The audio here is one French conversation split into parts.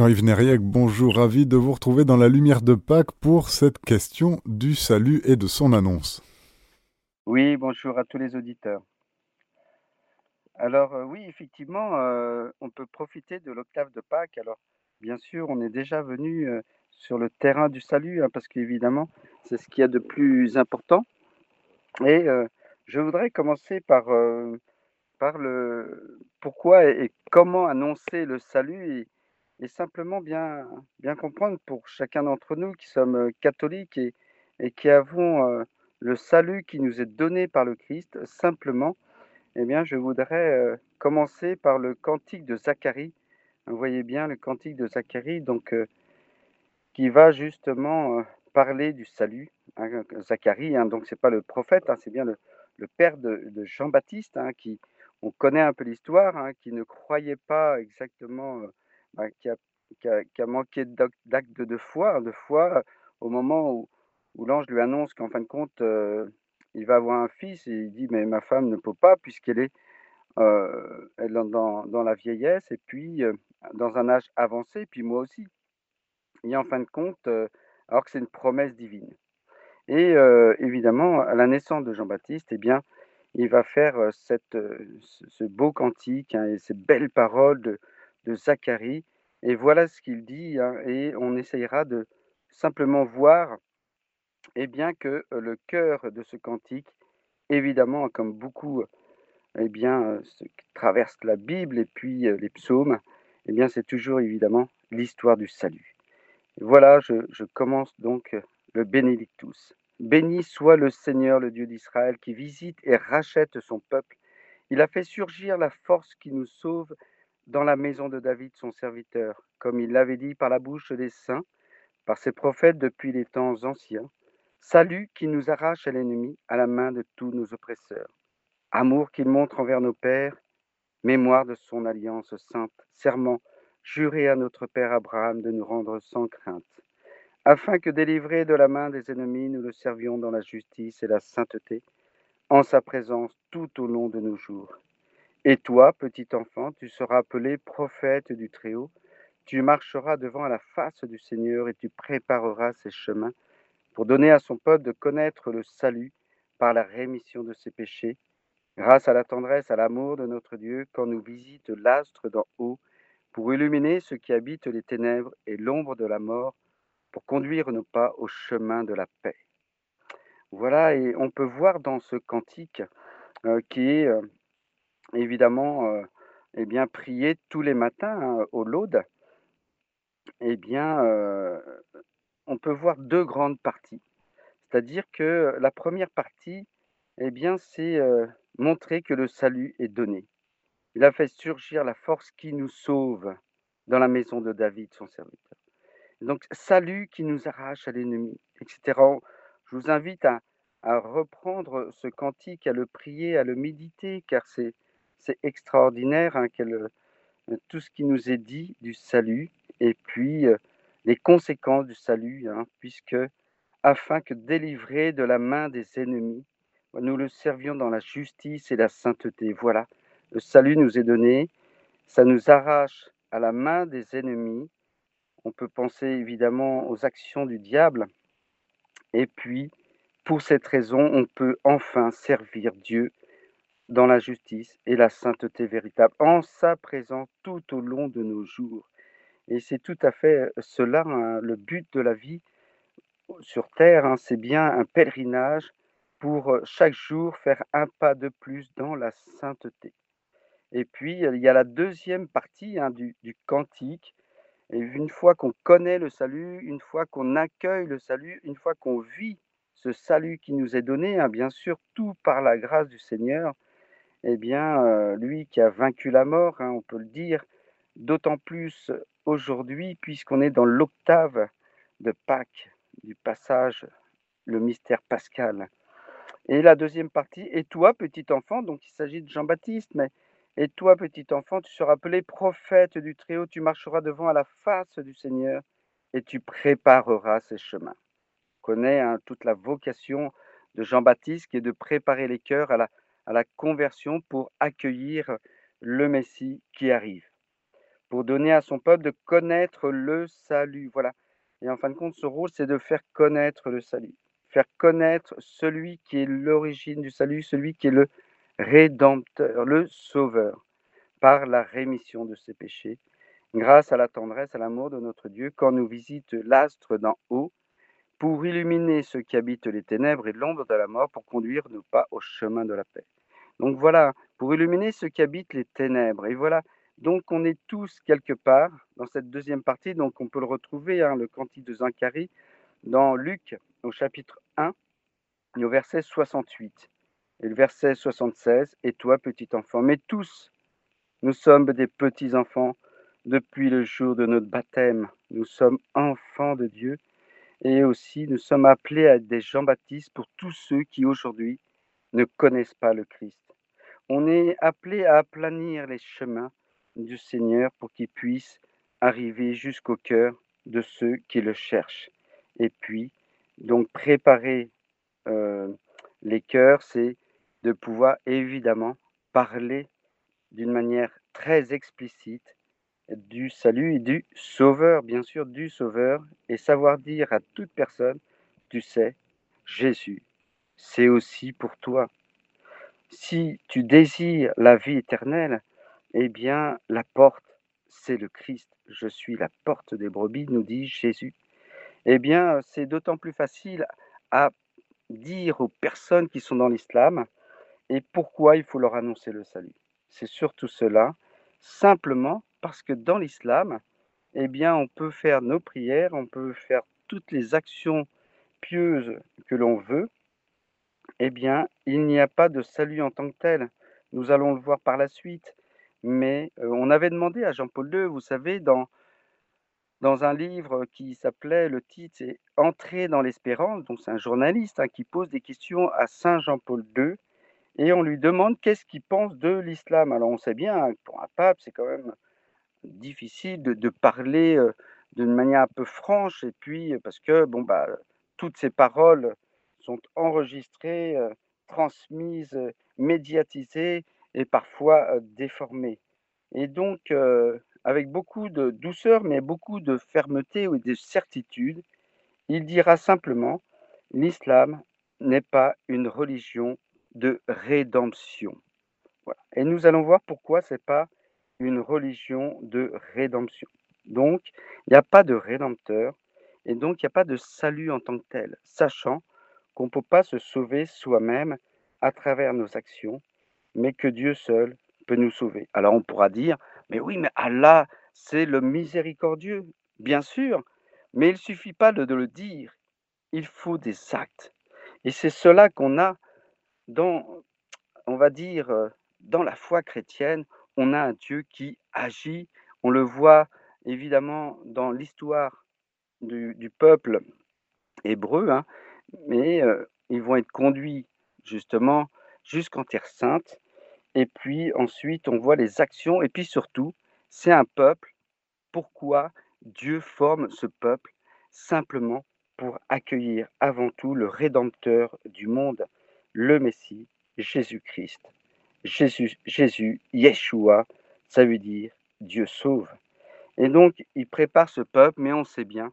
Jean-Yves Nériec, bonjour, ravi de vous retrouver dans la lumière de Pâques pour cette question du salut et de son annonce. Oui, bonjour à tous les auditeurs. Alors euh, oui, effectivement, euh, on peut profiter de l'octave de Pâques. Alors bien sûr, on est déjà venu euh, sur le terrain du salut, hein, parce qu'évidemment, c'est ce qu'il y a de plus important. Et je voudrais commencer par, le pourquoi et, et comment annoncer le salut et, et simplement bien, bien comprendre pour chacun d'entre nous qui sommes catholiques et, et qui avons le salut qui nous est donné par le Christ, simplement, eh bien, je voudrais commencer par le cantique de Zacharie. Vous voyez bien le cantique de Zacharie, donc, qui va justement parler du salut. Hein, Zacharie, hein, donc c'est pas le prophète, hein, c'est bien le, le père de, de Jean-Baptiste, hein, qui, on connaît un peu l'histoire, qui ne croyait pas exactement bah, qui, a, qui, a, manqué d'acte de foi, hein, de foi au moment où, où l'ange lui annonce qu'en fin de compte, euh, il va avoir un fils et il dit mais ma femme ne peut pas puisqu'elle est euh, elle dans, dans, la vieillesse et puis euh, dans un âge avancé, puis moi aussi. Et en fin de compte, alors que c'est une promesse divine. Et évidemment, à la naissance de Jean-Baptiste, eh bien, il va faire cette, ce beau cantique hein, et ces belles paroles de, de Zacharie. Et voilà ce qu'il dit, hein, et on essayera de simplement voir eh bien, que le cœur de ce cantique, évidemment, comme beaucoup eh bien, ce qui traverse la Bible et puis les psaumes, eh bien, c'est toujours évidemment l'histoire du salut. Voilà, je, je commence donc le Bénédictus. Béni soit le Seigneur, le Dieu d'Israël, qui visite et rachète son peuple. Il a fait surgir la force qui nous sauve dans la maison de David, son serviteur, comme il l'avait dit par la bouche des saints, par ses prophètes depuis les temps anciens. Salut qui nous arrache à l'ennemi, à la main de tous nos oppresseurs. Amour qu'il montre envers nos pères, mémoire de son alliance sainte, serment juré à notre père Abraham de nous rendre sans crainte, afin que délivrés de la main des ennemis, nous le servions dans la justice et la sainteté, en sa présence tout au long de nos jours. Et toi, petit enfant, tu seras appelé prophète du Très-Haut. Tu marcheras devant la face du Seigneur et tu prépareras ses chemins pour donner à son peuple de connaître le salut par la rémission de ses péchés, grâce à la tendresse, à l'amour de notre Dieu, quand nous visite l'astre d'en haut, pour illuminer ceux qui habitent les ténèbres et l'ombre de la mort, pour conduire nos pas au chemin de la paix. Voilà, et on peut voir dans ce cantique euh, qui est euh, évidemment, euh, eh bien, prier tous les matins hein, au laude, eh bien, euh, on peut voir deux grandes parties. C'est-à-dire que la première partie, eh bien, c'est euh, montrer que le salut est donné. Il a fait surgir la force qui nous sauve dans la maison de David, son serviteur. Donc, salut qui nous arrache à l'ennemi, etc. Je vous invite à, à reprendre ce cantique, à le prier, à le méditer, car c'est c'est extraordinaire hein, euh, tout ce qui nous est dit du salut et puis euh, les conséquences du salut, hein, puisque afin que délivrés de la main des ennemis, nous le servions dans la justice et la sainteté. Voilà, le salut nous est donné, ça nous arrache à la main des ennemis. On peut penser évidemment aux actions du diable. Et puis, pour cette raison, on peut enfin servir Dieu dans la justice et la sainteté véritable, en sa présence tout au long de nos jours. Et c'est tout à fait euh, cela, hein, le but de la vie sur Terre, hein, c'est bien un pèlerinage pour euh, chaque jour faire un pas de plus dans la sainteté. Et puis, il y a la deuxième partie hein, du, du cantique. Et une fois qu'on connaît le salut, une fois qu'on accueille le salut, une fois qu'on vit ce salut qui nous est donné, bien sûr, tout par la grâce du Seigneur, eh bien, euh, lui qui a vaincu la mort, hein, on peut le dire, d'autant plus aujourd'hui, puisqu'on est dans l'octave de Pâques, du passage, le mystère pascal. Et la deuxième partie, et toi, petit enfant, donc il s'agit de Jean-Baptiste, mais et toi, petit enfant, tu seras appelé prophète du Très-Haut, tu marcheras devant à la face du Seigneur et tu prépareras ses chemins. On connaît hein, toute la vocation de Jean-Baptiste qui est de préparer les cœurs à la à la conversion pour accueillir le Messie qui arrive. pour donner à son peuple de connaître le salut. Voilà. Et en fin de compte, ce rôle, c'est de faire connaître le salut, faire connaître celui qui est l'origine du salut, celui qui est le rédempteur, le sauveur, par la rémission de ses péchés, grâce à la tendresse, à l'amour de notre Dieu, quand nous visite l'astre d'en haut, pour illuminer ceux qui habitent les ténèbres et l'ombre de la mort, pour conduire nos pas au chemin de la paix. Donc voilà, pour illuminer ceux qui habitent les ténèbres. Et voilà, donc on est tous quelque part dans cette deuxième partie, donc on peut le retrouver, hein, le cantique de Zacharie, dans Luc au chapitre 1 au verset 68 et le verset 76, Et toi, petit enfant, mais tous, nous sommes des petits enfants depuis le jour de notre baptême. Nous sommes enfants de Dieu et aussi nous sommes appelés à être des Jean-Baptiste pour tous ceux qui aujourd'hui ne connaissent pas le Christ. On est appelé à aplanir les chemins du Seigneur pour qu'il puisse arriver jusqu'au cœur de ceux qui le cherchent. Et puis, donc préparer euh, les cœurs, c'est de pouvoir évidemment parler d'une manière très explicite du salut et du sauveur, bien sûr, du sauveur, et savoir dire à toute personne, tu sais, Jésus, c'est aussi pour toi. Si tu désires la vie éternelle, eh bien, la porte, c'est le Christ. Je suis la porte des brebis, nous dit Jésus. Eh bien, c'est d'autant plus facile à dire aux personnes qui sont dans l'islam et pourquoi il faut leur annoncer le salut. C'est surtout cela, simplement parce que dans l'islam, eh bien, on peut faire nos prières, on peut faire toutes les actions pieuses que l'on veut, eh bien, il n'y a pas de salut en tant que tel. Nous allons le voir par la suite. Mais euh, on avait demandé à Jean-Paul II, vous savez, dans, dans un livre qui s'appelait, le titre, c'est Entrer dans l'espérance. Donc, c'est un journaliste hein, qui pose des questions à Saint Jean-Paul II et on lui demande qu'est-ce qu'il pense de l'islam. Alors on sait bien, hein, pour un pape, c'est quand même difficile de, parler euh, d'une manière un peu franche, et puis parce que bon bah toutes ces paroles sont enregistrées, euh, transmises, euh, médiatisées et parfois déformées. Et donc avec beaucoup de douceur, mais beaucoup de fermeté ou de certitude, il dira simplement l'islam n'est pas une religion de rédemption. Et nous allons voir pourquoi ce n'est pas une religion de rédemption. Donc, il n'y a pas de rédempteur et donc il n'y a pas de salut en tant que tel, sachant qu'on ne peut pas se sauver soi-même à travers nos actions, mais que Dieu seul peut nous sauver. Alors on pourra dire, mais oui, mais Allah, c'est le miséricordieux, bien sûr, mais il ne suffit pas de le dire, il faut des actes. Et c'est cela qu'on a dans, on va dire, euh, dans la foi chrétienne, on a un Dieu qui agit. On le voit évidemment dans l'histoire du, peuple hébreu, hein, mais ils vont être conduits justement jusqu'en Terre Sainte. Et puis ensuite, on voit les actions. Et puis surtout, c'est un peuple. Pourquoi Dieu forme ce peuple? Simplement pour accueillir avant tout le Rédempteur du monde le Messie, Jésus-Christ. Jésus, Jésus, Yeshua, ça veut dire Dieu sauve. Et donc, il prépare ce peuple, mais on sait bien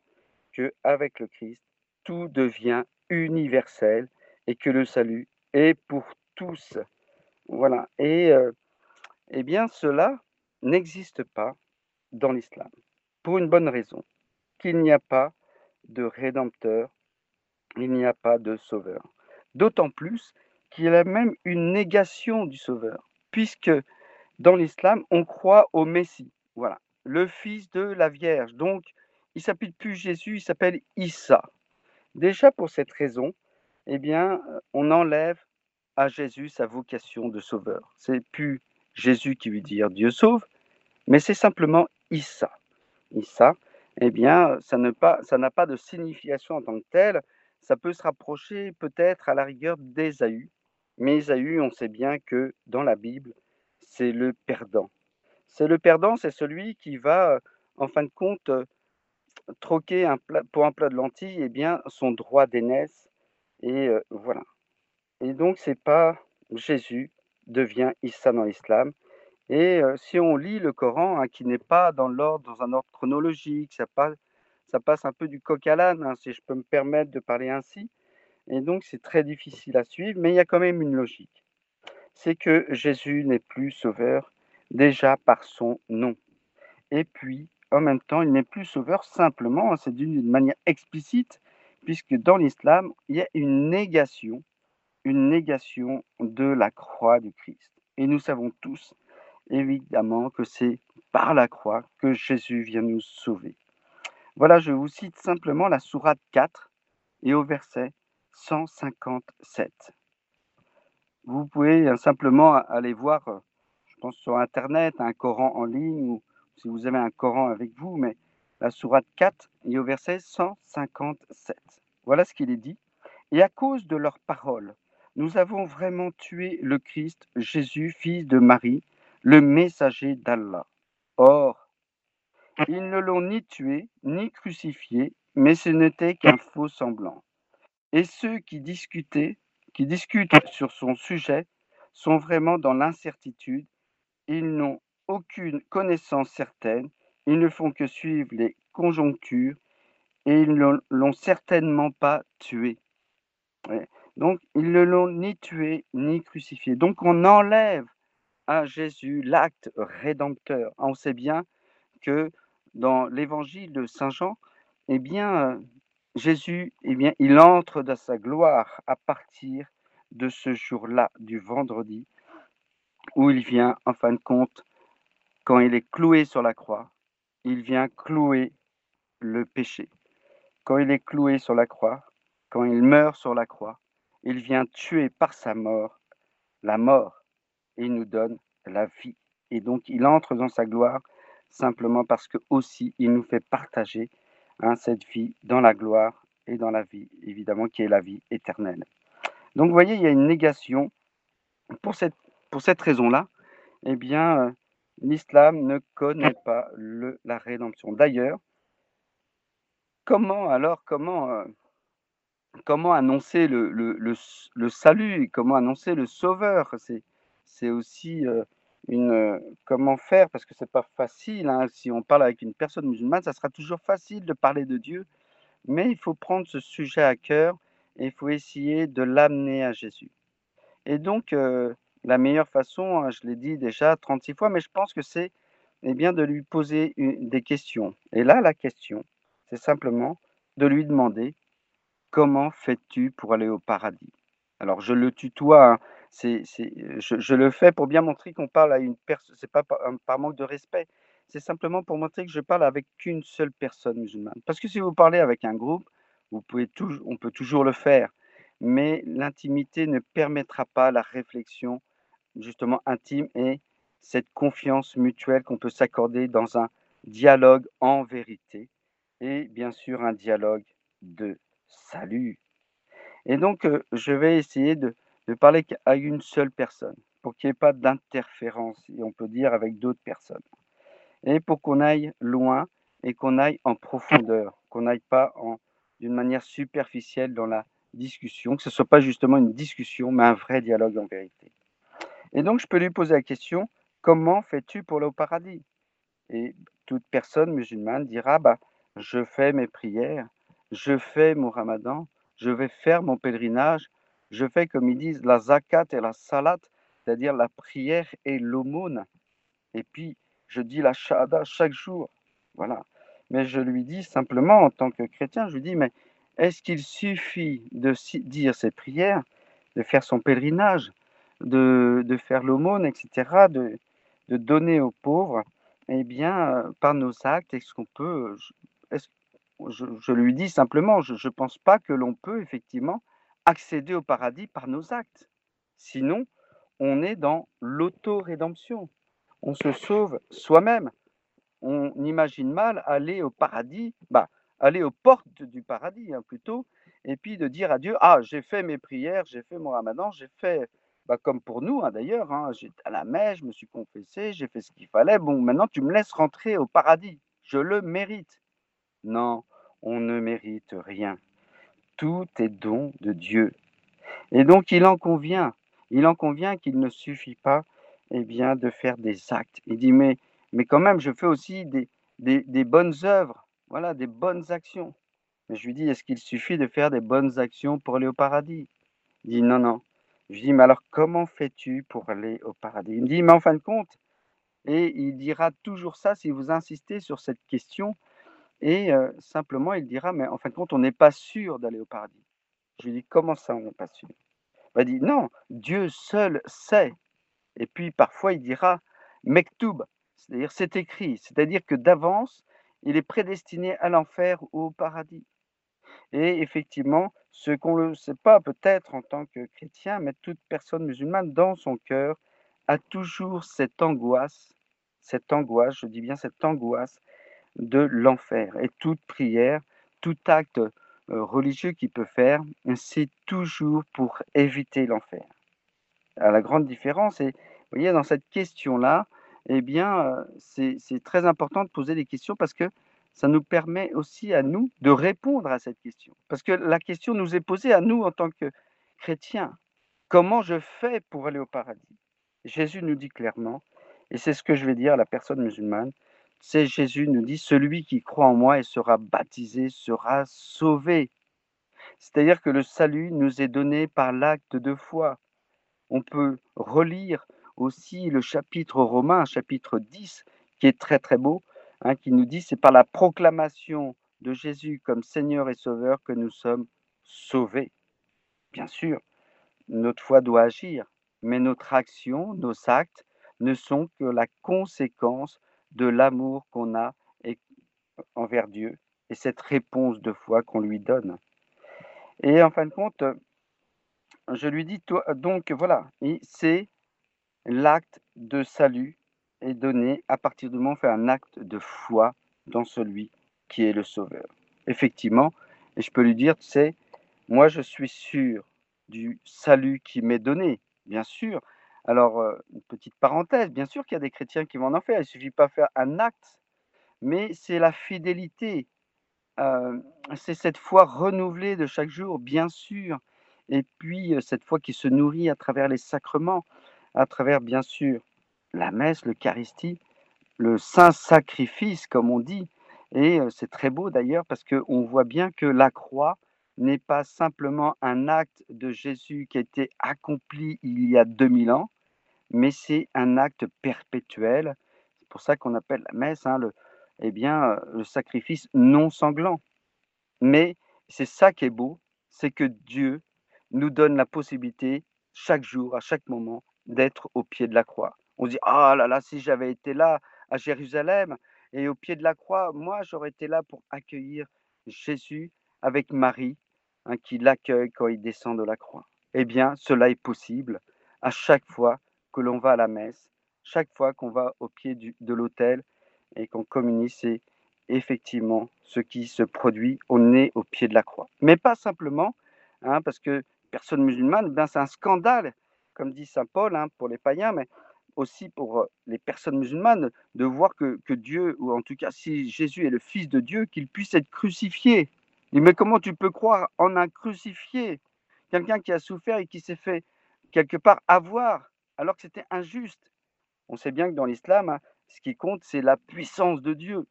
qu'avec le Christ, tout devient universel et que le salut est pour tous. Voilà. Et euh, eh bien, cela n'existe pas dans l'islam, pour une bonne raison, qu'il n'y a pas de rédempteur, il n'y a pas de sauveur. D'autant plus qu'il y a même une négation du Sauveur, puisque dans l'islam, on croit au Messie, voilà, le fils de la Vierge. Donc, il s'appelle plus Jésus, il s'appelle Issa. Déjà pour cette raison, eh bien, on enlève à Jésus sa vocation de sauveur. C'est plus Jésus qui veut dire Dieu sauve, mais c'est simplement Issa. Issa, eh bien, ça n'a pas, pas de signification en tant que telle, ça peut se rapprocher peut-être à la rigueur d'Ésaü. Mais Ésaü, on sait bien que dans la Bible, c'est le perdant. C'est le perdant, c'est celui qui va, euh, en fin de compte, euh, troquer un plat, pour un plat de lentilles eh bien, son droit d'aînesse. Et euh, voilà. Et donc, c'est pas Jésus devient Issa dans l'islam. Et si on lit le Coran, hein, qui n'est pas dans l'ordre, dans un ordre chronologique, ça passe, ça passe un peu du coq à l'âne, hein, si je peux me permettre de parler ainsi. Et donc, c'est très difficile à suivre, mais il y a quand même une logique. C'est que Jésus n'est plus sauveur déjà par son nom. Et puis, en même temps, il n'est plus sauveur simplement, hein, c'est d'une manière explicite, puisque dans l'islam, il y a une négation, une négation de la croix du Christ. Et nous savons tous évidemment que c'est par la croix que Jésus vient nous sauver. Voilà, je vous cite simplement la sourate 4 et au verset 157. Vous pouvez hein, simplement aller voir, euh, je pense sur Internet, un Coran en ligne si vous avez un Coran avec vous, mais la sourate 4 et au verset 157. Voilà ce qu'il est dit. Et à cause de leurs paroles, nous avons vraiment tué le Christ, Jésus, fils de Marie, le messager d'Allah. Or, ils ne l'ont ni tué, ni crucifié, mais ce n'était qu'un faux semblant. Et ceux qui discutaient, qui discutent sur son sujet, sont vraiment dans l'incertitude. Ils n'ont aucune connaissance certaine, ils ne font que suivre les conjonctures et ils ne l'ont certainement pas tué. Donc, ils ne l'ont ni tué ni crucifié. Donc, on enlève à Jésus l'acte rédempteur. On sait bien que dans l'évangile de Saint Jean, eh bien, Jésus, eh bien, il entre dans sa gloire à partir de ce jour-là, du vendredi, où il vient, en fin de compte, quand il est cloué sur la croix, il vient clouer le péché. Quand il est cloué sur la croix, quand il meurt sur la croix, il vient tuer par sa mort la mort et nous donne la vie. Et donc, il entre dans sa gloire simplement parce que aussi il nous fait partager hein, cette vie dans la gloire et dans la vie, évidemment, qui est la vie éternelle. Donc, vous voyez, il y a une négation. Pour cette, pour cette raison-là, eh bien, euh, l'islam ne connaît pas le, la rédemption. D'ailleurs, comment alors, comment, euh, comment annoncer le, le, le, salut, comment annoncer le sauveur? C'est aussi une comment faire? Parce que c'est pas facile. Hein. Si on parle avec une personne musulmane, ça sera toujours facile de parler de Dieu, mais il faut prendre ce sujet à cœur et il faut essayer de l'amener à Jésus. Et donc, la meilleure façon, hein, je l'ai dit déjà 36 fois, mais je pense que c'est eh bien, de lui poser des questions. Et là, la question, c'est simplement de lui demander comment fais-tu pour aller au paradis? Alors, je le tutoie. Hein, c'est, je, le fais pour bien montrer qu'on parle à une personne. C'est pas par, manque de respect. C'est simplement pour montrer que je parle avec qu'une seule personne musulmane. Parce que si vous parlez avec un groupe, vous pouvez on peut toujours le faire, mais l'intimité ne permettra pas la réflexion justement intime et cette confiance mutuelle qu'on peut s'accorder dans un dialogue en vérité et bien sûr un dialogue de salut. Et donc, euh, je vais essayer de, parler à une seule personne, pour qu'il n'y ait pas d'interférence, et on peut dire avec d'autres personnes. Et pour qu'on aille loin et qu'on aille en profondeur, qu'on n'aille pas d'une manière superficielle dans la discussion, que ce ne soit pas justement une discussion, mais un vrai dialogue en vérité. Et donc, je peux lui poser la question, comment fais-tu pour aller au paradis? Et toute personne musulmane dira, bah, je fais mes prières, je fais mon ramadan, je vais faire mon pèlerinage, je fais comme ils disent la zakat et la salat, c'est-à-dire la prière et l'aumône. Et puis, je dis la shahada chaque jour. Voilà. Mais je lui dis simplement, en tant que chrétien, je lui dis, mais est-ce qu'il suffit de dire ces prières, de faire son pèlerinage, de, de faire l'aumône, etc., de, de, donner aux pauvres Eh bien, par nos actes, est-ce qu'on peut... je, je, lui dis simplement, je ne pense pas que l'on peut effectivement accéder au paradis par nos actes. Sinon, on est dans l'auto-rédemption. On se sauve soi-même. On imagine mal aller au paradis, bah, aller aux portes du paradis hein, plutôt, et puis de dire à Dieu, ah, j'ai fait mes prières, j'ai fait mon ramadan, j'ai fait, bah, comme pour nous hein, d'ailleurs, hein, j'étais à la messe, je me suis confessé, j'ai fait ce qu'il fallait, bon, maintenant tu me laisses rentrer au paradis, je le mérite. Non, on ne mérite rien tout est don de Dieu. Et donc il en convient, il en convient qu'il ne suffit pas eh bien, de faire des actes. Il dit, mais, quand même, je fais aussi des bonnes œuvres, voilà, des bonnes actions. Mais je lui dis, est-ce qu'il suffit de faire des bonnes actions pour aller au paradis? Il dit, non, non. Je lui dis, mais alors comment fais-tu pour aller au paradis? Il me dit, mais en fin de compte, et il dira toujours ça si vous insistez sur cette question. Et euh, simplement, il dira, mais en fin de compte, on n'est pas sûr d'aller au paradis. Je lui dis, comment ça, on n'est pas sûr? Il dit, non, Dieu seul sait. Et puis parfois, il dira, mektoub, c'est-à-dire c'est écrit, c'est-à-dire que d'avance, il est prédestiné à l'enfer ou au paradis. Et effectivement, ce qu'on ne sait pas peut-être en tant que chrétien, mais toute personne musulmane dans son cœur a toujours cette angoisse cette angoisse, je dis bien cette angoisse de l'enfer. Et toute prière, tout acte euh, religieux qu'il peut faire, c'est toujours pour éviter l'enfer. La grande différence, et vous voyez, dans cette question-là, eh bien, euh, c'est très important de poser des questions parce que ça nous permet aussi à nous de répondre à cette question. Parce que la question nous est posée à nous en tant que chrétiens. Comment je fais pour aller au paradis? Jésus nous dit clairement, et c'est ce que je vais dire à la personne musulmane. C'est Jésus nous dit, celui qui croit en moi et sera baptisé sera sauvé. C'est-à-dire que le salut nous est donné par l'acte de foi. On peut relire aussi le chapitre romain, chapitre 10, qui est très très beau, hein, qui nous dit, c'est par la proclamation de Jésus comme Seigneur et Sauveur que nous sommes sauvés. Bien sûr, notre foi doit agir, mais notre action, nos actes, ne sont que la conséquence de l'amour qu'on a envers Dieu et cette réponse de foi qu'on lui donne. Et en fin de compte, je lui dis, donc voilà, c'est l'acte de salut est donné à partir du moment où on fait un acte de foi dans celui qui est le Sauveur. Effectivement, et je peux lui dire, tu sais, moi je suis sûr du salut qui m'est donné, bien sûr, alors, une petite parenthèse, bien sûr qu'il y a des chrétiens qui vont en faire, il ne suffit pas de faire un acte, mais c'est la fidélité, c'est cette foi renouvelée de chaque jour, bien sûr, et puis cette foi qui se nourrit à travers les sacrements, à travers, bien sûr, la messe, l'Eucharistie, le saint sacrifice, comme on dit, et c'est très beau d'ailleurs parce qu'on voit bien que la croix n'est pas simplement un acte de Jésus qui a été accompli il y a 2000 ans, mais c'est un acte perpétuel. C'est pour ça qu'on appelle la messe hein, le, eh bien, euh, le sacrifice non sanglant. Mais c'est ça qui est beau, c'est que Dieu nous donne la possibilité chaque jour, à chaque moment, d'être au pied de la croix. On dit ah là là, si j'avais été là à Jérusalem et au pied de la croix, moi j'aurais été là pour accueillir Jésus avec Marie, hein, qui l'accueille quand il descend de la croix. Eh bien, cela est possible à chaque fois que l'on va à la messe, chaque fois qu'on va au pied de l'autel et qu'on communie, c'est effectivement ce qui se produit au nez, au pied de la croix. Mais pas simplement, hein, parce que personne musulmane, ben c'est un scandale, comme dit Saint Paul, hein, pour les païens, mais aussi pour les personnes musulmanes, de voir que, que, Dieu, ou en tout cas si Jésus est le Fils de Dieu, qu'il puisse être crucifié. mais comment tu peux croire en un crucifié? Quelqu'un qui a souffert et qui s'est fait quelque part avoir alors que c'était injuste. On sait bien que dans l'islam, hein, ce qui compte, c'est la puissance de Dieu.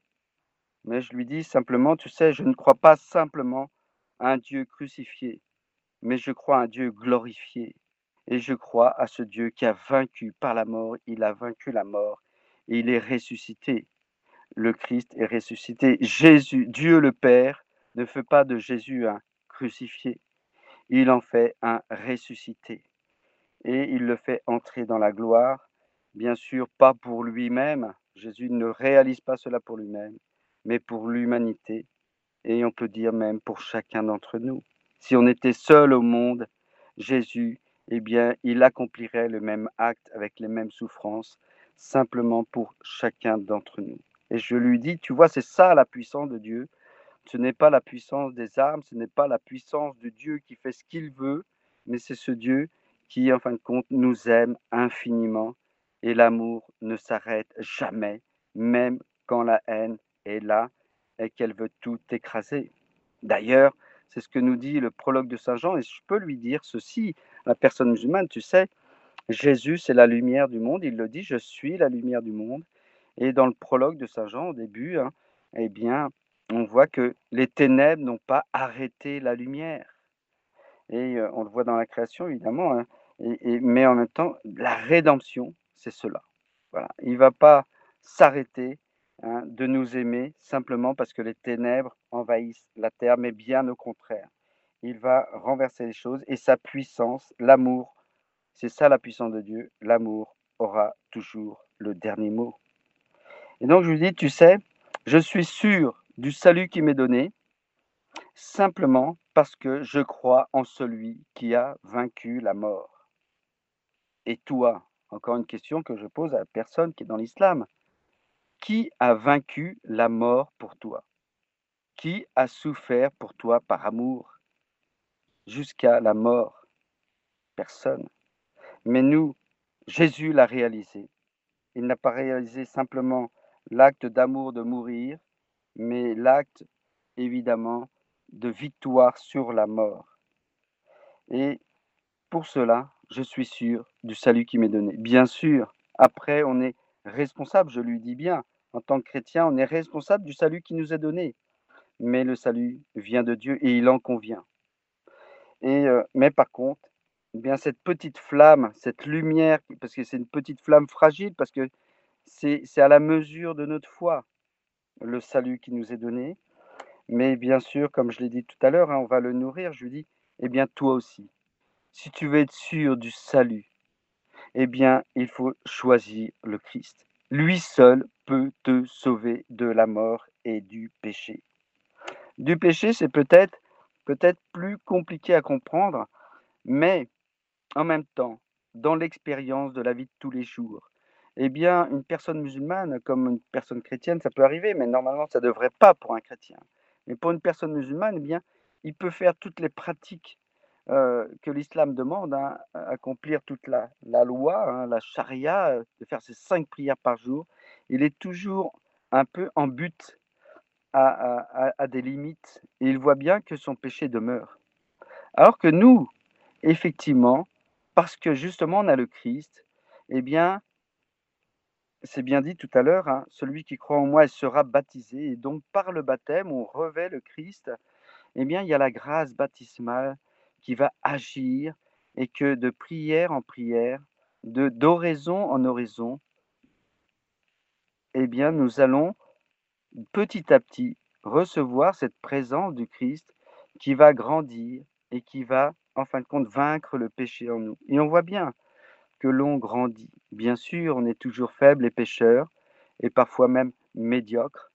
Mais je lui dis simplement, tu sais, je ne crois pas simplement à un Dieu crucifié, mais je crois à un Dieu glorifié. Et je crois à ce Dieu qui a vaincu par la mort, il a vaincu la mort et il est ressuscité. Le Christ est ressuscité. Jésus, Dieu le Père, ne fait pas de Jésus un crucifié, il en fait un ressuscité et il le fait entrer dans la gloire, bien sûr pas pour lui-même, Jésus ne réalise pas cela pour lui-même, mais pour l'humanité, et on peut dire même pour chacun d'entre nous. Si on était seul au monde, Jésus, eh bien, il accomplirait le même acte avec les mêmes souffrances, simplement pour chacun d'entre nous. Et je lui dis, tu vois, c'est ça la puissance de Dieu. Ce n'est pas la puissance des armes, ce n'est pas la puissance de Dieu qui fait ce qu'il veut, mais c'est ce Dieu qui, en fin de compte, nous aime infiniment et l'amour ne s'arrête jamais, même quand la haine est là et qu'elle veut tout écraser. D'ailleurs, c'est ce que nous dit le prologue de Saint Jean, et je peux lui dire ceci, la personne musulmane, tu sais, Jésus, c'est la lumière du monde. Il le dit, je suis la lumière du monde. Et dans le prologue de Saint Jean, au début, hein, eh bien, on voit que les ténèbres n'ont pas arrêté la lumière. Et euh, on le voit dans la création, évidemment. Hein, et, mais en même temps, la rédemption, c'est cela. Il ne va pas s'arrêter hein, de nous aimer simplement parce que les ténèbres envahissent la terre, mais bien au contraire. Il va renverser les choses et sa puissance, l'amour, c'est ça la puissance de Dieu, l'amour aura toujours le dernier mot. Et donc je lui dis, tu sais, je suis sûr du salut qui m'est donné, simplement parce que je crois en celui qui a vaincu la mort. Et toi, encore une question que je pose à la personne qui est dans l'islam, qui a vaincu la mort pour toi? Qui a souffert pour toi par amour? Jusqu'à la mort Personne. Mais nous, Jésus l'a réalisé. Il n'a pas réalisé simplement l'acte d'amour de mourir, mais l'acte, évidemment, de victoire sur la mort. Et pour cela, je suis sûr du salut qui m'est donné. Bien sûr, après, on est responsable, je lui dis bien, en tant que chrétien, on est responsable du salut qui nous est donné. Mais le salut vient de Dieu et il en convient. Euh, mais par contre, eh bien cette petite flamme, cette lumière, parce que c'est une petite flamme fragile, parce que c'est à la mesure de notre foi, le salut qui nous est donné. Mais bien sûr, comme je l'ai dit tout à l'heure, hein, on va le nourrir. Je lui dis, eh bien, toi aussi, si tu veux être sûr du salut, eh bien, il faut choisir le Christ. Lui seul peut te sauver de la mort et du péché. Du péché, c'est peut-être peut-être plus compliqué à comprendre, mais en même temps, dans l'expérience de la vie de tous les jours, eh bien, une personne musulmane, comme une personne chrétienne, ça peut arriver, mais normalement, ça ne devrait pas pour un chrétien. Mais pour une personne musulmane, eh bien, il peut faire toutes les pratiques euh, que l'islam demande, hein, accomplir toute la, loi, hein, la charia, euh, de faire ses cinq prières par jour. Il est toujours un peu en but à, des limites et il voit bien que son péché demeure. Alors que nous, effectivement, parce que justement on a le Christ, eh bien, c'est bien dit tout à l'heure, hein, celui qui croit en moi sera baptisé. Et donc, par le baptême, on revêt le Christ. Eh bien, il y a la grâce baptismale qui va agir et que de prière en prière, de d'oraison en oraison, eh bien, nous allons petit à petit recevoir cette présence du Christ qui va grandir et qui va, en fin de compte, vaincre le péché en nous. Et on voit bien, que l'on grandit. Bien sûr, on est toujours faible et pécheur, et parfois même médiocre,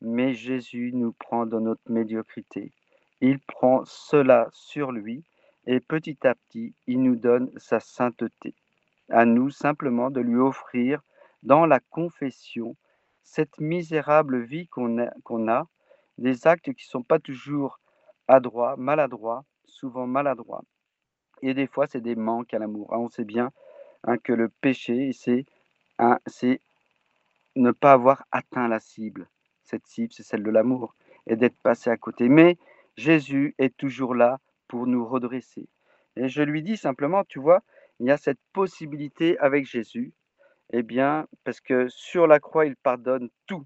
mais Jésus nous prend dans notre médiocrité. Il prend cela sur lui, et petit à petit, il nous donne sa sainteté. À nous simplement de lui offrir dans la confession cette misérable vie qu'on a, des actes qui ne sont pas toujours adroits, maladroits, souvent maladroits, et des fois, c'est des manques à l'amour. Ah, on sait bien hein, que le péché, c'est ne pas avoir atteint la cible. Cette cible, c'est celle de l'amour et d'être passé à côté. Mais Jésus est toujours là pour nous redresser. Et je lui dis simplement, tu vois, il y a cette possibilité avec Jésus, eh bien, parce que sur la croix, il pardonne tout.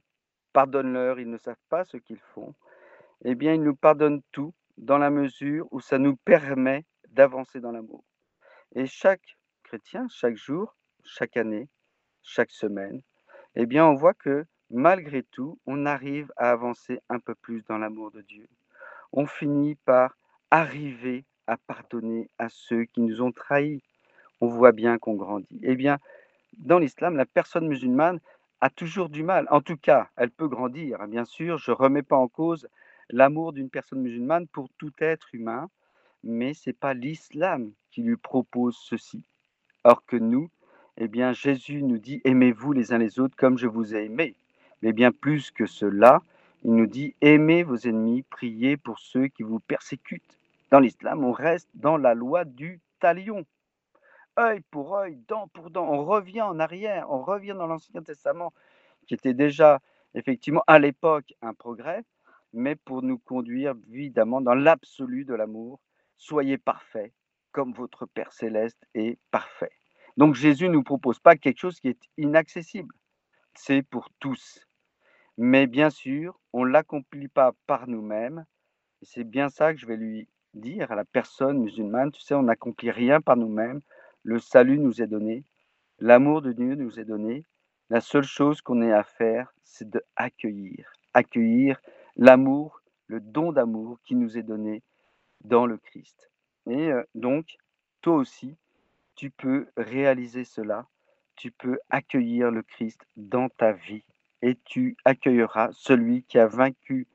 Pardonne-leur, ils ne savent pas ce qu'ils font. Eh bien, il nous pardonne tout dans la mesure où ça nous permet d'avancer dans l'amour. Et chaque chrétien, chaque jour, chaque année, chaque semaine, eh bien, on voit que malgré tout, on arrive à avancer un peu plus dans l'amour de Dieu. On finit par arriver à pardonner à ceux qui nous ont trahis. On voit bien qu'on grandit. Eh bien, dans l'islam, la personne musulmane a toujours du mal. En tout cas, elle peut grandir. Bien sûr, je ne remets pas en cause l'amour d'une personne musulmane pour tout être humain mais ce n'est pas l'islam qui lui propose ceci. Or que nous, eh bien, Jésus nous dit aimez-vous les uns les autres comme je vous ai aimé. Mais bien plus que cela, il nous dit aimez vos ennemis, priez pour ceux qui vous persécutent. Dans l'islam, on reste dans la loi du talion. Œil pour œil, dent pour dent. On revient en arrière, on revient dans l'Ancien Testament, qui était déjà effectivement à l'époque un progrès, mais pour nous conduire évidemment dans l'absolu de l'amour Soyez parfaits comme votre Père céleste est parfait. Donc Jésus ne nous propose pas quelque chose qui est inaccessible. C'est pour tous. Mais bien sûr, on ne l'accomplit pas par nous-mêmes. C'est bien ça que je vais lui dire à la personne musulmane. Tu sais, on n'accomplit rien par nous-mêmes. Le salut nous est donné. L'amour de Dieu nous est donné. La seule chose qu'on ait à faire, c'est de accueillir. L'amour, le don d'amour qui nous est donné dans le Christ. Et euh, donc, toi aussi, tu peux réaliser cela. Tu peux accueillir le Christ dans ta vie et tu accueilleras celui qui a vaincu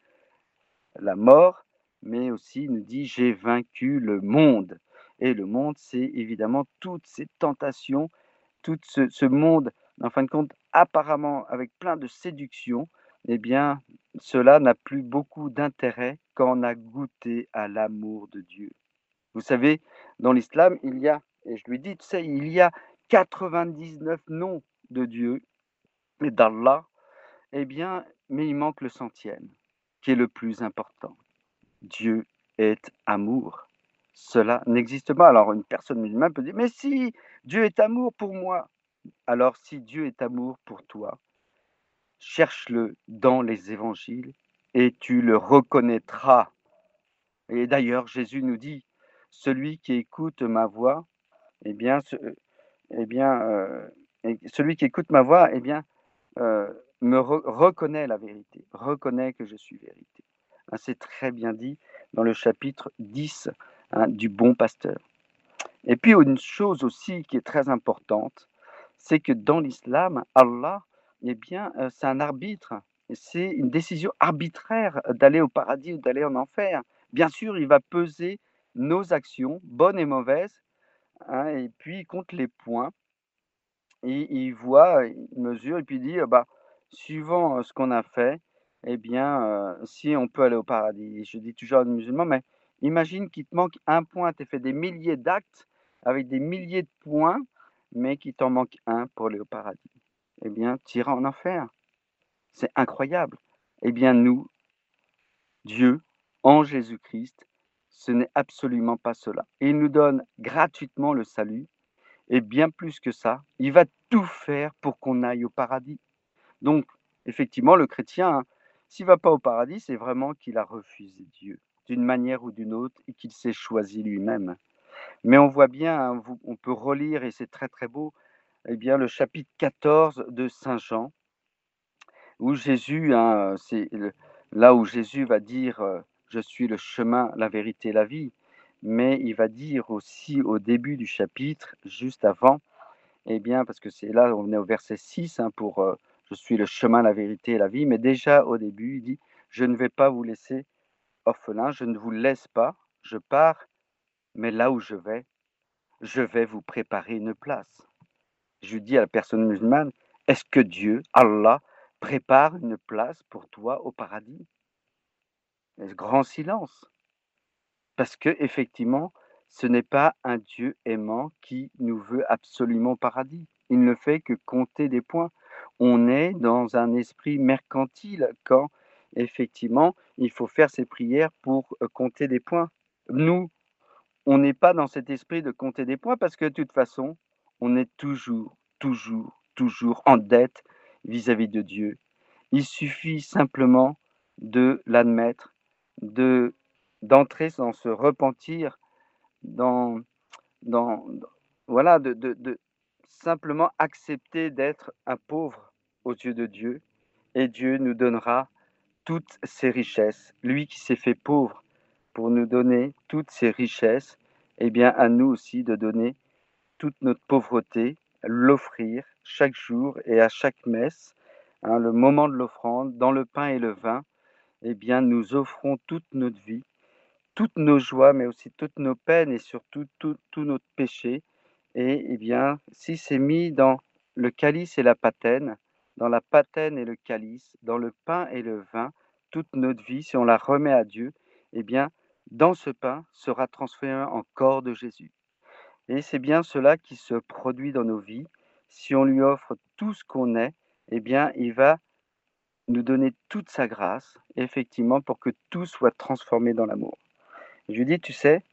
la mort, mais aussi nous dit j'ai vaincu le monde. Et le monde, c'est évidemment toutes ces tentations, tout ce, monde, en fin de compte, apparemment avec plein de séduction, eh bien, cela n'a plus beaucoup d'intérêt quand on a goûté à l'amour de Dieu. Vous savez, dans l'islam, il y a, et je lui dis, tu sais, il y a 99 noms de Dieu et d'Allah, eh bien, mais il manque le centième, qui est le plus important. Dieu est amour. Cela n'existe pas. Alors une personne musulmane peut dire, mais si Dieu est amour pour moi, alors si Dieu est amour pour toi, cherche-le dans les évangiles et tu le reconnaîtras. Et d'ailleurs, Jésus nous dit, celui qui écoute ma voix, eh bien, eh euh, celui qui écoute ma voix, eh bien, euh, me reconnaît la vérité, reconnaît que je suis vérité. Hein, c'est très bien dit dans le chapitre 10 hein, du bon pasteur. Et puis une chose aussi qui est très importante, c'est que dans l'islam, Allah, eh bien, euh, c'est un arbitre. C'est une décision arbitraire d'aller au paradis ou d'aller en enfer. Bien sûr, il va peser nos actions, bonnes et mauvaises, hein, et puis il compte les points. Il voit, il mesure, et puis il dit, bah, suivant ce qu'on a fait, eh bien, si on peut aller au paradis. Je dis toujours aux musulmans, mais imagine qu'il te manque un point, tu as fait des milliers d'actes avec des milliers de points, mais qu'il t'en manque un pour aller au paradis. Eh bien, tu iras en enfer. C'est incroyable. Eh bien, nous, Dieu, en Jésus-Christ, ce n'est absolument pas cela. il nous donne gratuitement le salut, et bien plus que ça, il va tout faire pour qu'on aille au paradis. Donc, effectivement, le chrétien, hein, s'il ne va pas au paradis, c'est vraiment qu'il a refusé Dieu, d'une manière ou d'une autre, et qu'il s'est choisi lui-même. Mais on voit bien, hein, on peut relire, et c'est très très beau, eh bien, le chapitre 14 de Saint Jean, où Jésus, hein, c'est là où Jésus va dire euh, Je suis le chemin, la vérité, la vie. Mais il va dire aussi au début du chapitre, juste avant, eh bien, parce que c'est là, on est au verset 6 pour euh, je suis le chemin, la vérité la vie. Mais déjà au début, il dit, je ne vais pas vous laisser orphelin, je ne vous laisse pas, je pars, mais là où je vais, je vais vous préparer une place. Je dis à la personne musulmane, est-ce que Dieu, Allah, prépare une place pour toi au paradis? Grand silence. Parce que effectivement, ce n'est pas un Dieu aimant qui nous veut absolument au paradis. Il ne fait que compter des points on est dans un esprit mercantile quand effectivement il faut faire ses prières pour euh, compter des points. Nous, on n'est pas dans cet esprit de compter des points parce que de toute façon, on est toujours, toujours, toujours en dette vis-à-vis de Dieu. Il suffit simplement de l'admettre, de d'entrer dans ce repentir, dans, dans voilà, de, de, simplement accepter d'être un pauvre aux yeux de Dieu, et Dieu nous donnera toutes ses richesses. Lui qui s'est fait pauvre pour nous donner toutes ses richesses, eh bien à nous aussi de donner toute notre pauvreté, l'offrir chaque jour et à chaque messe, hein, le moment de l'offrande, dans le pain et le vin, eh bien nous offrons toute notre vie, toutes nos joies, mais aussi toutes nos peines et surtout tout, tout notre péché, et eh bien, si c'est mis dans le calice et la patène, dans la patène et le calice, dans le pain et le vin, toute notre vie, si on la remet à Dieu, eh bien, dans ce pain sera transformé en corps de Jésus. Et c'est bien cela qui se produit dans nos vies. Si on lui offre tout ce qu'on est, eh bien, il va nous donner toute sa grâce, effectivement, pour que tout soit transformé dans l'amour. Je lui dis, tu sais,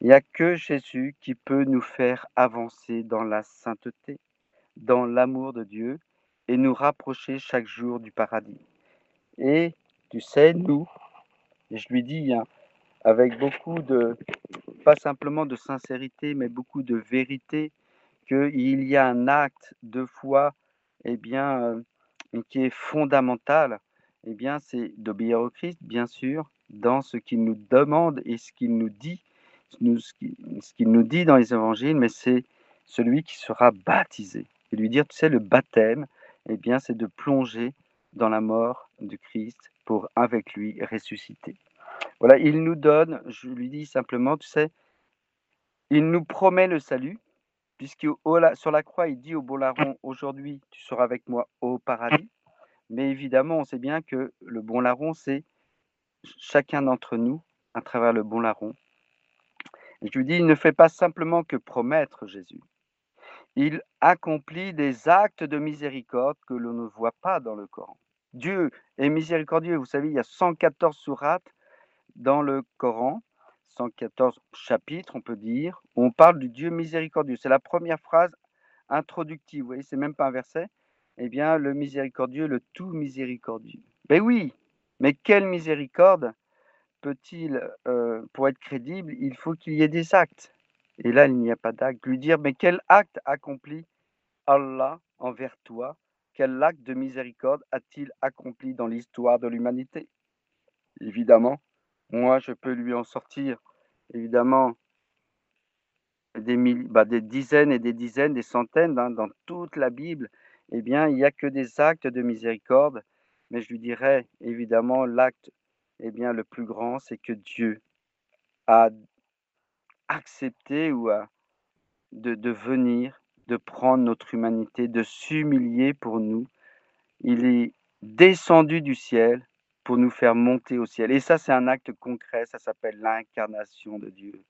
Il n'y a que Jésus qui peut nous faire avancer dans la sainteté, dans l'amour de Dieu et nous rapprocher chaque jour du paradis. Et tu sais, nous, et je lui dis hein, avec beaucoup de, pas simplement de sincérité, mais beaucoup de vérité, qu'il y a un acte de foi eh bien, euh, qui est fondamental, eh bien, c'est d'obéir au Christ, bien sûr, dans ce qu'il nous demande et ce qu'il nous dit, ce qu'il nous dit dans les évangiles, mais c'est celui qui sera baptisé. Et lui dire, tu sais, le baptême, eh bien, c'est de plonger dans la mort du Christ pour, avec lui, ressusciter. Voilà, il nous donne, je lui dis simplement, tu sais, il nous promet le salut, puisque sur la croix, il dit au bon larron, aujourd'hui, tu seras avec moi au paradis. Mais évidemment, on sait bien que le bon larron, c'est chacun d'entre nous à travers le bon larron. Et je lui dis, il ne fait pas simplement que promettre Jésus. Il accomplit des actes de miséricorde que l'on ne voit pas dans le Coran. Dieu est miséricordieux. Vous savez, il y a 114 sourates dans le Coran, 114 chapitres, on peut dire, où on parle du Dieu miséricordieux. C'est la première phrase introductive. Vous voyez, c'est même pas un verset. Eh bien, le miséricordieux, le tout miséricordieux. Ben oui, mais quelle miséricorde peut-il, euh, pour être crédible, il faut qu'il y ait des actes. Et là, il n'y a pas d'acte. Lui dire, mais quel acte accomplit Allah envers toi? Quel acte de miséricorde a-t-il accompli dans l'histoire de l'humanité? Évidemment, moi, je peux lui en sortir, évidemment, des, bah, dizaines et des dizaines, des centaines hein, dans toute la Bible. Eh bien, il n'y a que des actes de miséricorde. Mais je lui dirais, évidemment, l'acte eh bien, le plus grand, c'est que Dieu a accepté ou a de, venir, de prendre notre humanité, de s'humilier pour nous. Il est descendu du ciel pour nous faire monter au ciel. Et ça, c'est un acte concret, ça s'appelle l'incarnation de Dieu.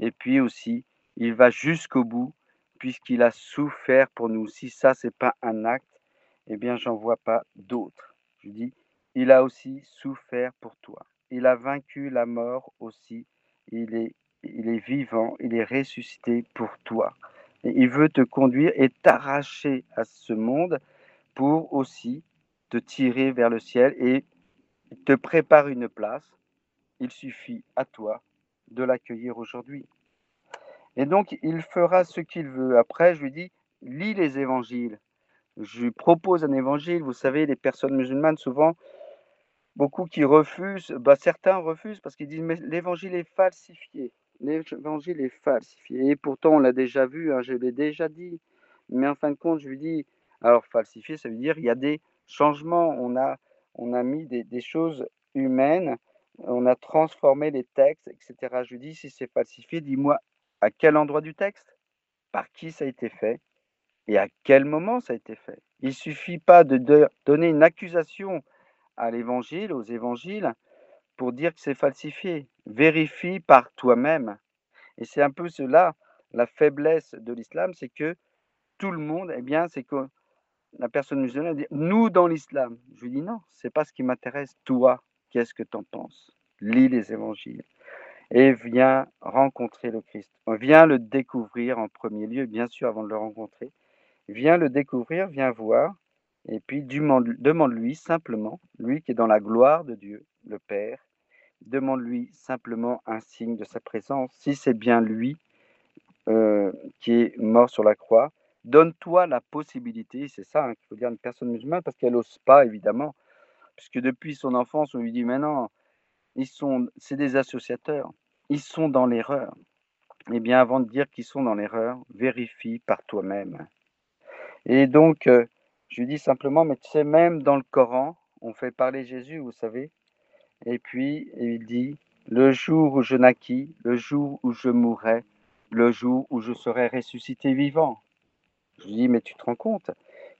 Et puis aussi, il va jusqu'au bout, puisqu'il a souffert pour nous. Si ça, c'est pas un acte, eh bien, j'en vois pas d'autre. Je dis, il a aussi souffert pour toi. Il a vaincu la mort aussi. Il est, il est vivant, il est ressuscité pour toi. Et il veut te conduire et t'arracher à ce monde pour aussi te tirer vers le ciel et te prépare une place. Il suffit à toi de l'accueillir aujourd'hui. Et donc, il fera ce qu'il veut. Après, je lui dis, lis les évangiles. Je lui propose un évangile. Vous savez, les personnes musulmanes, souvent, beaucoup qui refusent, bah, certains refusent parce qu'ils disent mais l'évangile est falsifié. L'évangile est falsifié. Et pourtant, on l'a déjà vu, hein, je l'ai déjà dit. Mais en fin de compte, je lui dis, alors falsifié, ça veut dire il y a des changements. On a, on a mis des, des choses humaines, on a transformé les textes, etc. Je lui dis, si c'est falsifié, dis-moi à quel endroit du texte, par qui ça a été fait? Et à quel moment ça a été fait? Il suffit pas de donner une accusation à l'évangile, aux évangiles, pour dire que c'est falsifié. Vérifie par toi-même. Et c'est un peu cela, la faiblesse de l'islam, c'est que tout le monde, eh bien, c'est que la personne musulmane dit nous dans l'islam. Je lui dis non, c'est pas ce qui m'intéresse. Toi, qu'est-ce que tu en penses? Lis les évangiles et viens rencontrer le Christ. Viens le découvrir en premier lieu, bien sûr, avant de le rencontrer. Viens le découvrir, viens voir, et puis demande-lui simplement, lui qui est dans la gloire de Dieu, le Père, demande-lui simplement un signe de sa présence. Si c'est bien lui euh, qui est mort sur la croix, donne-toi la possibilité, c'est ça hein, qu'il faut dire à une personne musulmane, parce qu'elle n'ose pas, évidemment, puisque depuis son enfance, on lui dit, mais non, ils sont, c'est des associateurs, ils sont dans l'erreur. Eh bien, avant de dire qu'ils sont dans l'erreur, vérifie par toi-même. Et donc, euh, je lui dis simplement, mais tu sais, même dans le Coran, on fait parler Jésus, vous savez. Et puis, il dit, le jour où je naquis, le jour où je mourrai, le jour où je serai ressuscité vivant. Je lui dis, mais tu te rends compte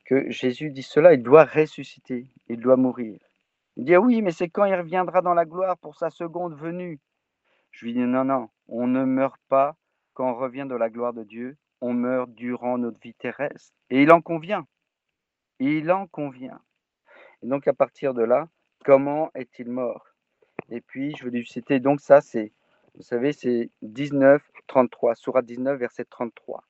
que Jésus dit cela, il doit ressusciter, il doit mourir. Il dit, ah oui, mais c'est quand il reviendra dans la gloire pour sa seconde venue. Je lui dis, non, non, on ne meurt pas quand on revient de la gloire de Dieu, on meurt durant notre vie terrestre. Et il en convient. Il en convient. Et donc à partir de là, comment est-il mort? Et puis je lui citer, donc ça c'est Vous savez, c'est 19, 33, Surat 19, verset 33.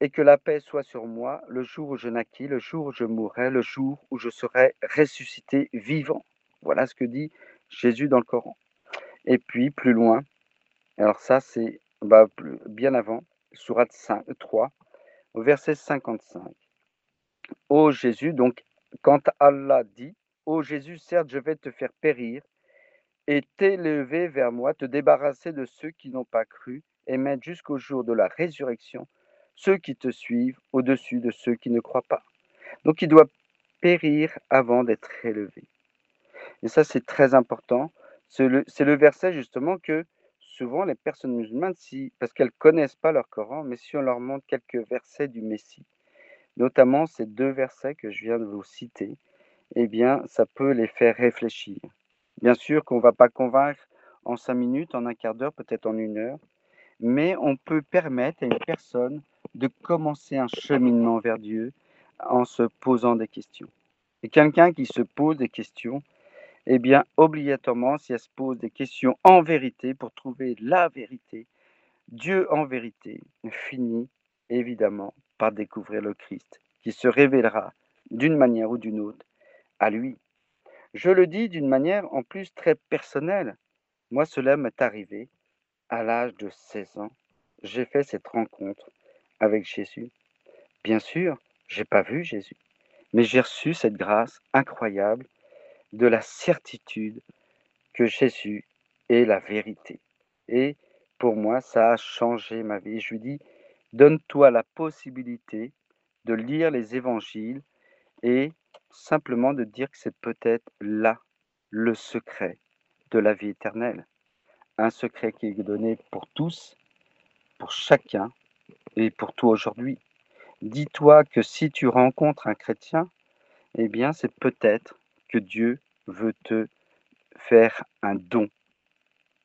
Et que la paix soit sur moi le jour où je naquis, le jour où je mourrai, le jour où je serai ressuscité vivant. Voilà ce que dit Jésus dans le Coran. Et puis, plus loin, alors ça, c'est bah, bien avant, Surat 5, 3, au verset 55. Ô Jésus, donc, quand Allah dit, Ô Jésus, certes, je vais te faire périr et t'élever vers moi, te débarrasser de ceux qui n'ont pas cru et mettre jusqu'au jour de la résurrection ceux qui te suivent au-dessus de ceux qui ne croient pas. Donc il doit périr avant d'être élevé. Et ça, c'est très important. C'est le, le, verset justement que souvent les personnes musulmanes, si, parce qu'elles ne connaissent pas leur Coran, mais si on leur montre quelques versets du Messie, notamment ces deux versets que je viens de vous citer, eh bien, ça peut les faire réfléchir. Bien sûr qu'on ne va pas convaincre en cinq minutes, en un quart d'heure, peut-être en une heure, mais on peut permettre à une personne de commencer un cheminement vers Dieu en se posant des questions. Et quelqu'un qui se pose des questions, eh bien, obligatoirement, si elle se pose des questions en vérité pour trouver la vérité, Dieu en vérité finit évidemment par découvrir le Christ, qui se révélera d'une manière ou d'une autre à lui. Je le dis d'une manière en plus très personnelle. Moi, cela m'est arrivé à l'âge de 16 ans. J'ai fait cette rencontre avec Jésus. Bien sûr, j'ai pas vu Jésus, mais j'ai reçu cette grâce incroyable de la certitude que Jésus est la vérité. Et pour moi, ça a changé ma vie. Je lui dis, donne-toi la possibilité de lire les évangiles et simplement de dire que c'est peut-être là le secret de la vie éternelle. Un secret qui est donné pour tous, pour chacun et pour toi aujourd'hui. Dis-toi que si tu rencontres un chrétien, eh bien c'est peut-être que Dieu veut te faire un don,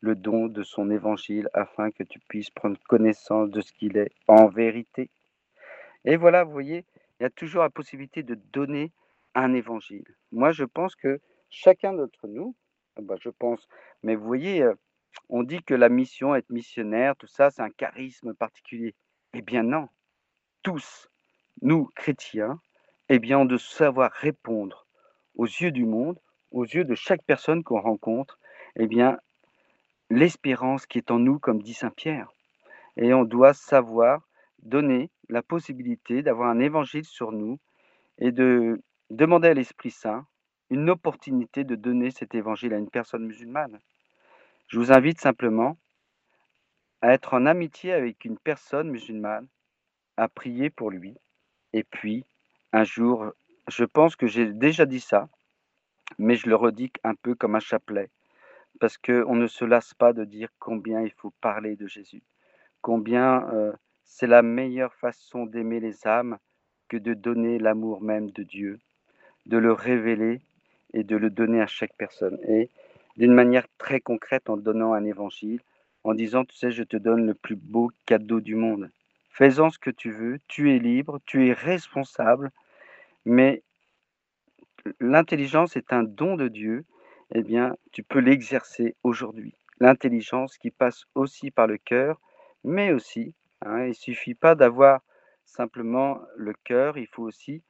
le don de son évangile, afin que tu puisses prendre connaissance de ce qu'il est en vérité. Et voilà, vous voyez, il y a toujours la possibilité de donner un évangile. Moi, je pense que chacun d'entre nous, bah, je pense, mais vous voyez, euh, on dit que la mission, être missionnaire, tout ça, c'est un charisme particulier. Eh bien non, tous, nous chrétiens, eh bien, on doit savoir répondre aux yeux du monde, aux yeux de chaque personne qu'on rencontre, eh bien, l'espérance qui est en nous, comme dit Saint Pierre. Et on doit savoir donner la possibilité d'avoir un évangile sur nous et de Demandez à l'Esprit Saint une opportunité de donner cet évangile à une personne musulmane. Je vous invite simplement à être en amitié avec une personne musulmane, à prier pour lui. Et puis, un jour, je pense que j'ai déjà dit ça, mais je le redis un peu comme un chapelet, parce qu'on ne se lasse pas de dire combien il faut parler de Jésus, combien euh, c'est la meilleure façon d'aimer les âmes que de donner l'amour même de Dieu de le révéler et de le donner à chaque personne. Et d'une manière très concrète, en donnant un évangile, en disant, tu sais, je te donne le plus beau cadeau du monde. Fais-en ce que tu veux, tu es libre, tu es responsable, mais l'intelligence est un don de Dieu, eh bien, tu peux l'exercer aujourd'hui. L'intelligence qui passe aussi par le cœur, mais aussi, hein, il ne suffit pas d'avoir simplement le cœur, il faut aussi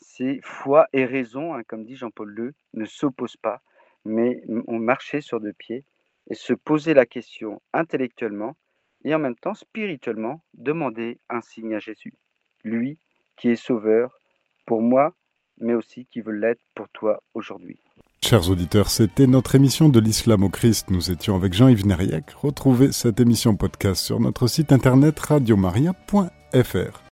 c'est foi et raison, hein, comme dit Jean-Paul II, ne s'opposent pas, mais on marchait sur deux pieds et se poser la question intellectuellement et en même temps spirituellement, demander un signe à Jésus, lui qui est sauveur pour moi, mais aussi qui veut l'être pour toi aujourd'hui. Chers auditeurs, c'était notre émission de l'Islam au Christ. Nous étions avec Jean-Yves Nériac. Retrouvez cette émission podcast sur notre site internet radiomaria.fr.